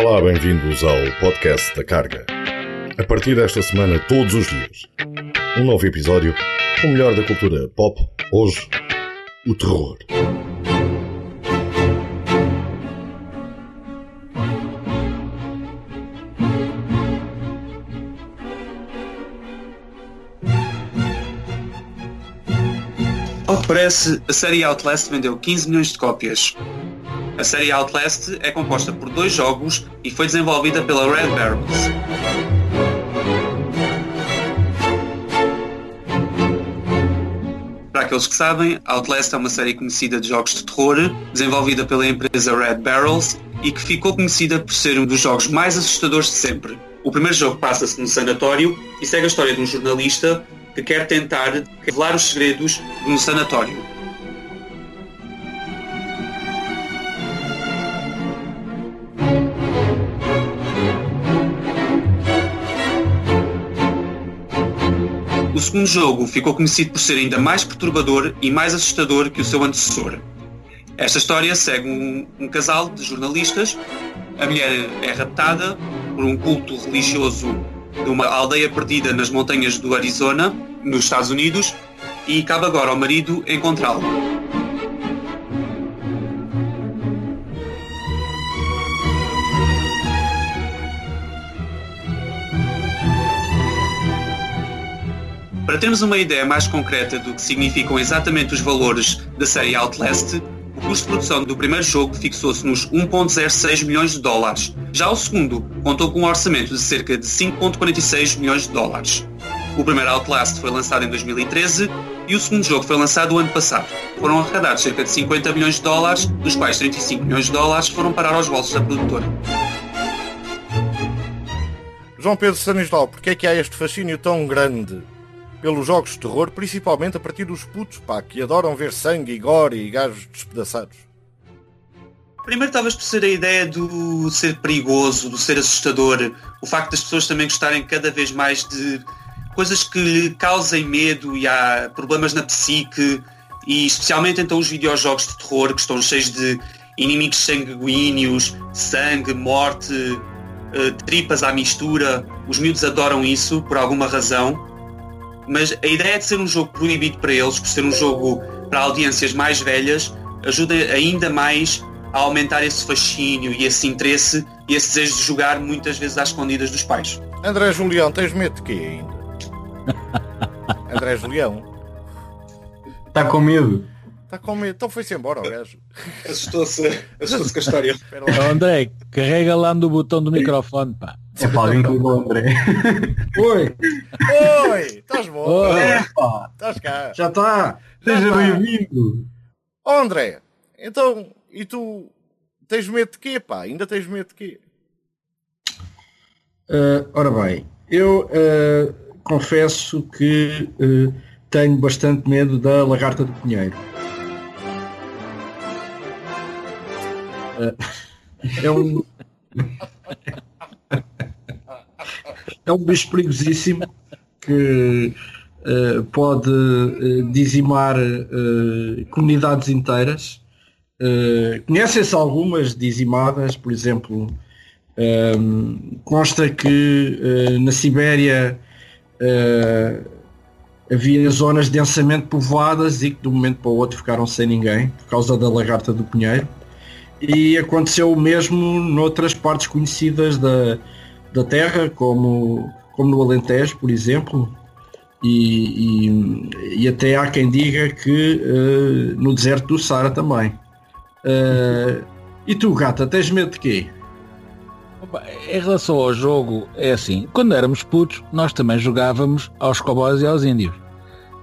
Olá, bem-vindos ao podcast da Carga. A partir desta semana, todos os dias, um novo episódio o melhor da cultura pop. Hoje, o terror. Ao que parece, a série Outlast vendeu 15 milhões de cópias. A série Outlast é composta por dois jogos e foi desenvolvida pela Red Barrels. Para aqueles que sabem, Outlast é uma série conhecida de jogos de terror, desenvolvida pela empresa Red Barrels e que ficou conhecida por ser um dos jogos mais assustadores de sempre. O primeiro jogo passa-se num sanatório e segue a história de um jornalista que quer tentar revelar os segredos de um sanatório. O segundo jogo ficou conhecido por ser ainda mais perturbador e mais assustador que o seu antecessor. Esta história segue um, um casal de jornalistas. A mulher é raptada por um culto religioso de uma aldeia perdida nas montanhas do Arizona, nos Estados Unidos, e cabe agora ao marido encontrá-lo. Para termos uma ideia mais concreta do que significam exatamente os valores da série Outlast, o custo de produção do primeiro jogo fixou-se nos 1.06 milhões de dólares. Já o segundo contou com um orçamento de cerca de 5.46 milhões de dólares. O primeiro Outlast foi lançado em 2013 e o segundo jogo foi lançado o ano passado. Foram arrecadados cerca de 50 milhões de dólares, dos quais 35 milhões de dólares foram parar aos bolsos da produtora. João Pedro Stanislau, porque é que há este fascínio tão grande pelos jogos de terror, principalmente a partir dos putos, pá, que adoram ver sangue e gore e gajos despedaçados? Primeiro talvez por ser a ideia do ser perigoso, do ser assustador, o facto das pessoas também gostarem cada vez mais de coisas que lhe causem medo e há problemas na psique e especialmente então os videojogos de terror que estão cheios de inimigos sanguíneos, sangue, morte, eh, tripas à mistura. Os miúdos adoram isso por alguma razão mas a ideia de ser um jogo proibido para eles, por ser um jogo para audiências mais velhas, ajuda ainda mais a aumentar esse fascínio e esse interesse e esse desejo de jogar muitas vezes às escondidas dos pais. André Julião, tens medo de quê ainda? André Julião? Está com medo? Está com medo. Então foi-se embora o gajo. Assustou-se assustou com a história. André, carrega lá no botão do microfone, pá. É para alguém que ligou André. Oi! Oi! Estás bom? Oi. É, pá, Estás cá? já está! Seja tá. bem-vindo! Oh, André, então, e tu tens medo de quê, pá? Ainda tens medo de quê? Ah, ora bem, eu ah, confesso que ah, tenho bastante medo da lagarta do pinheiro. É um. é um bicho perigosíssimo que ah, pode ah, dizimar ah, comunidades inteiras. Ah, Conhecem-se algumas dizimadas, por exemplo, um, consta que uh, na Sibéria uh, havia zonas densamente povoadas e que de um momento para o outro ficaram sem ninguém por causa da lagarta do Pinheiro. E aconteceu o mesmo noutras partes conhecidas da, da Terra, como, como no Alentejo, por exemplo. E, e, e até há quem diga que uh, no deserto do Sara também. Uh, e tu, gata, tens medo de quê? Em relação ao jogo, é assim, quando éramos putos, nós também jogávamos aos cowboys e aos índios.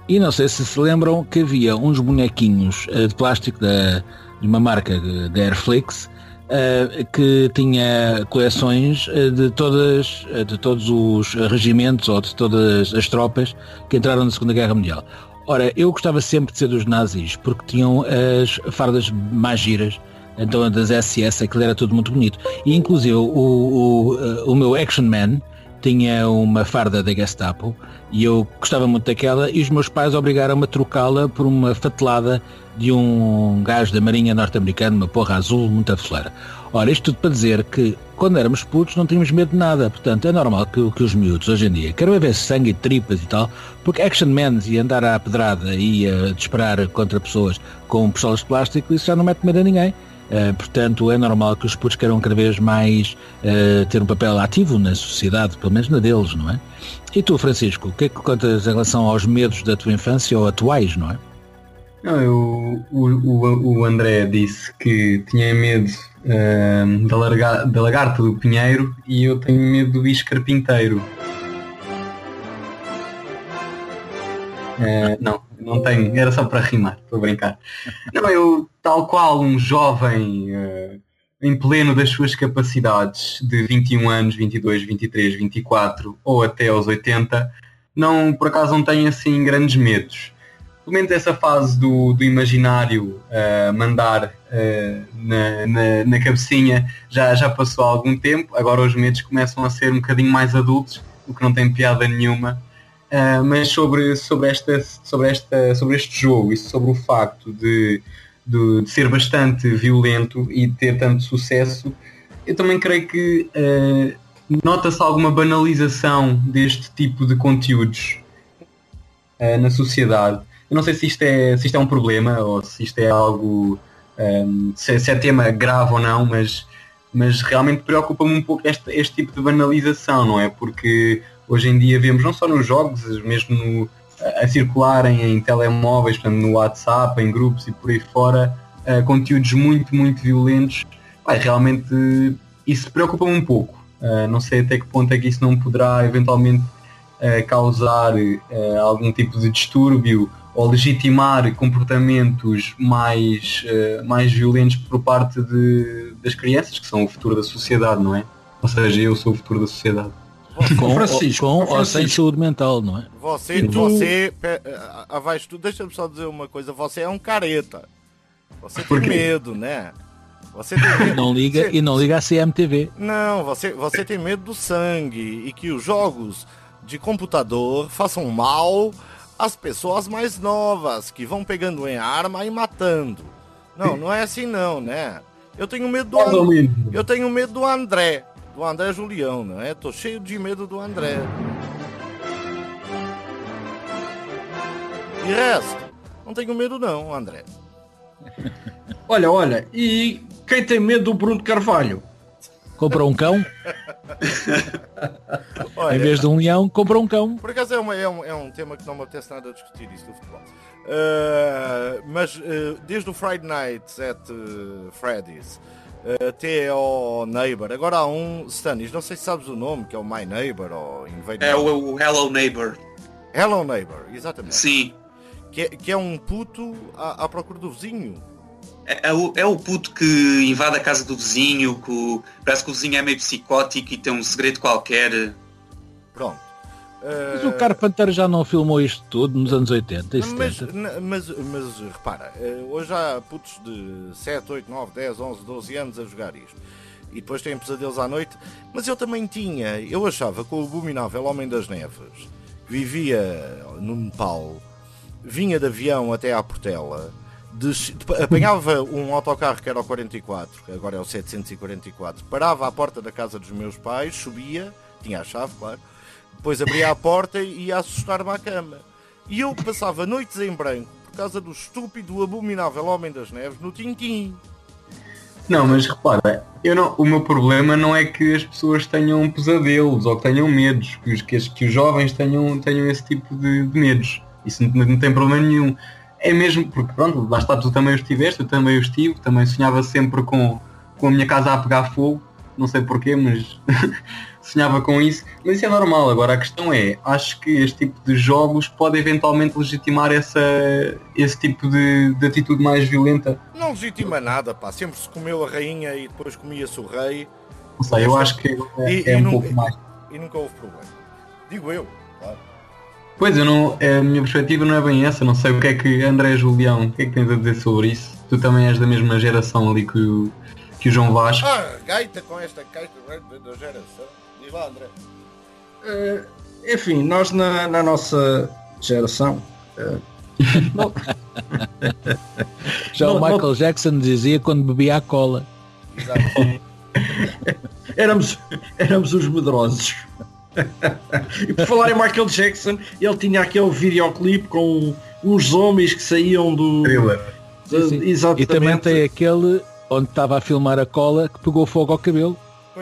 E não sei se se lembram que havia uns bonequinhos eh, de plástico da, de uma marca de Airflix eh, que tinha coleções eh, de todas eh, de todos os regimentos ou de todas as tropas que entraram na Segunda Guerra Mundial. Ora, eu gostava sempre de ser dos nazis porque tinham as fardas mais giras então das SS, aquilo era tudo muito bonito. E inclusive o, o, o meu Action Man tinha uma farda da Gestapo e eu gostava muito daquela e os meus pais obrigaram-me a trocá-la por uma fatelada de um gajo da Marinha norte-americana, uma porra azul, muito afeleira. Ora, isto tudo para dizer que quando éramos putos não tínhamos medo de nada, portanto é normal que, que os miúdos hoje em dia queiram ver sangue e tripas e tal, porque action men e andar à pedrada e a disparar contra pessoas com pistolas de plástico, isso já não mete medo a ninguém. Uh, portanto, é normal que os putos queiram cada vez mais uh, ter um papel ativo na sociedade, pelo menos na deles, não é? E tu, Francisco, o que é que contas em relação aos medos da tua infância ou atuais, não é? Não, eu, o, o, o André disse que tinha medo uh, da, larga, da lagarta do pinheiro e eu tenho medo do bicho carpinteiro. Uh, não, não tenho, era só para rimar, estou a brincar. Não, eu, tal qual um jovem uh, em pleno das suas capacidades de 21 anos, 22, 23, 24 ou até aos 80, não, por acaso não tenho assim grandes medos. Pelo menos essa fase do, do imaginário uh, mandar uh, na, na, na, cabecinha já, já passou há algum tempo, agora os medos começam a ser um bocadinho mais adultos, o que não tem piada nenhuma Uh, mas sobre, sobre, esta, sobre, esta, sobre este jogo e sobre o facto de, de, de, ser bastante violento e ter tanto sucesso, eu também creio que uh, nota-se alguma banalização deste tipo de conteúdos uh, na sociedade. Eu não sei se isto, é, se isto é um problema ou se isto é algo, um, se, se, é tema grave ou não, mas, mas realmente preocupa-me um pouco este, este tipo de banalização, não é? Porque hoje em dia vemos não só nos jogos, mesmo no, a circularem em telemóveis, portanto, no WhatsApp, em grupos e por aí fora, uh, conteúdos muito, muito violentos. Pai, realmente isso preocupa-me um pouco. Uh, não sei até que ponto é que isso não poderá eventualmente uh, causar algum tipo de distúrbio ou legitimar comportamentos mais, mais violentos por parte de, das crianças, que são o futuro da sociedade, não é? Ou seja, eu sou o futuro da sociedade. Com, Francisco, com ou sem saúde mental, não é? Você, você, abaixo tu, deixa-me só dizer uma coisa, você é um careta. Você tem medo, né? Você tem medo. Não liga você... e não liga a CMTV. Não, você, você tem medo do sangue e que os jogos de computador façam mal às pessoas mais novas que vão pegando em arma e matando. Não, não é assim não, né? Eu tenho medo do And... eu tenho medo do André do André Julião, né? Tô cheio de medo do André. E resto, não tenho medo não, André. Olha, olha, e quem tem medo do Bruno Carvalho? Compra um cão? Olha, em vez de um leão, compra um cão. Por acaso é, uma, é, um, é um tema que não me apetece nada a discutir isso do futebol. Uh, mas uh, desde o Friday Night at uh, Freddy's até ao Neighbor. Agora há um, Stanis, não sei se sabes o nome, que é o My Neighbor ou Invader. É o, o, Hello Neighbor. Hello Neighbor, exatamente. Sim. Que é, que é um puto à, à procura do vizinho. É, é, o, é o puto que invade a casa do vizinho, que parece que o vizinho é meio psicótico e tem um segredo qualquer. Pronto. Mas o Carpenter já não filmou isto tudo nos anos 80 e 70? Mas, mas, mas repara, eh, hoje há putos de 7, 8, 9, 10, 11, 12 anos a jogar isto. E depois têm pesadelos à noite. Mas eu também tinha. Eu achava que o abominável Homem das Neves vivia no Nepal, vinha de avião até à Portela, de, apanhava um autocarro que era o 44, que agora é o 744, parava à porta da casa dos meus pais, subia, tinha a chave, claro depois abria a porta e ia assustar-me à cama. E eu passava noites em branco por causa do estúpido, abominável Homem das Neves no Tintim. Não, mas repara, eu não, o meu problema não é que as pessoas tenham pesadelos ou que tenham medos, que os, que, que os jovens tenham, tenham esse tipo de, de medos. Isso não, não, tem problema nenhum. É mesmo, porque pronto, lá está, tu também o estiveste, eu também o estive, também sonhava sempre com, com a minha casa a pegar fogo, não sei porquê, mas sonhava com isso, mas isso é normal. Agora a questão é, acho que este tipo de jogos pode eventualmente legitimar essa, esse tipo de, de atitude mais violenta. Não legitima nada, pá. Sempre se comeu a rainha e depois comia-se o rei. Não sei, eu acho que é, e, é e um nunca, pouco mais. E nunca houve problema. Digo eu, claro. Pois, eu não, a minha perspectiva não é bem essa, não sei o que é que André Julião, o que é que tens a dizer sobre isso? Tu também és da mesma geração ali que o, que o João Vasco. Ah, gaita com esta gaita da geração. Diz lá, André. Uh, enfim, nós na, na nossa geração. Uh, não... Já não, o Michael não... Jackson dizia quando bebia a cola. éramos, éramos os medrosos. e por falar em Michael Jackson, ele tinha aquele videoclipe com uns homens que saíam do. Sim, sim. Exatamente. E também tem aquele onde estava a filmar a cola que pegou fogo ao cabelo.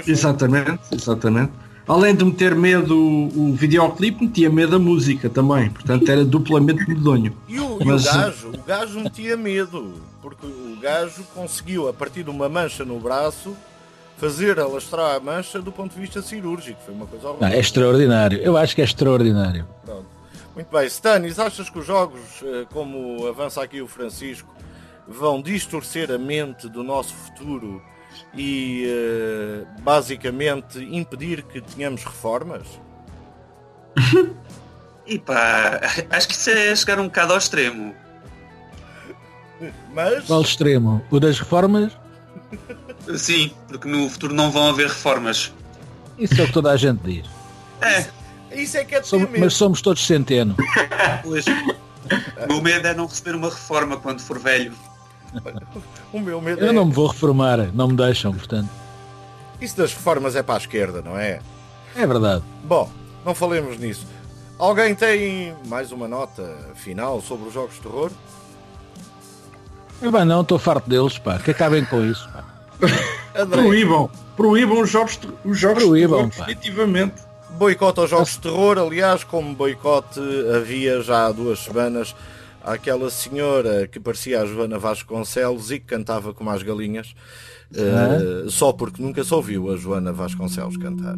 Exatamente, exatamente. Além de meter medo o videoclipe, metia medo a música também. Portanto, era duplamente medonho. E o, Mas, e o gajo, o gajo metia medo, porque o gajo conseguiu, a partir de uma mancha no braço, fazer alastrar a mancha do ponto de vista cirúrgico. Foi uma coisa horrível. é extraordinário. Eu acho que é extraordinário. Pronto. Muito bem. Stanis, achas que os jogos, eh, como avança aqui o Francisco, vão distorcer a mente do nosso futuro e uh, basicamente impedir que tenhamos reformas? e pá, acho que isso é chegar um bocado ao extremo. Mas. Qual extremo? O das reformas? Sim, porque no futuro não vão haver reformas. Isso é o que toda a gente diz. É. Isso é que é somos, Mas somos todos centeno. Pois. O meu medo é não receber uma reforma quando for velho. O meu medo Eu é... não me vou reformar, não me deixam, portanto. Isso das reformas é para a esquerda, não é? É verdade. Bom, não falemos nisso. Alguém tem mais uma nota final sobre os jogos de terror? Eu, bem, não, estou farto deles, pá. Que acabem com isso, pá. proíbam, proíbam os jogos, os jogos proíbam, de terror, definitivamente. Boicote aos jogos de terror, aliás, como boicote havia já há duas semanas aquela senhora que parecia a Joana Vasconcelos e que cantava como as galinhas, uh, só porque nunca se ouviu a Joana Vasconcelos cantar.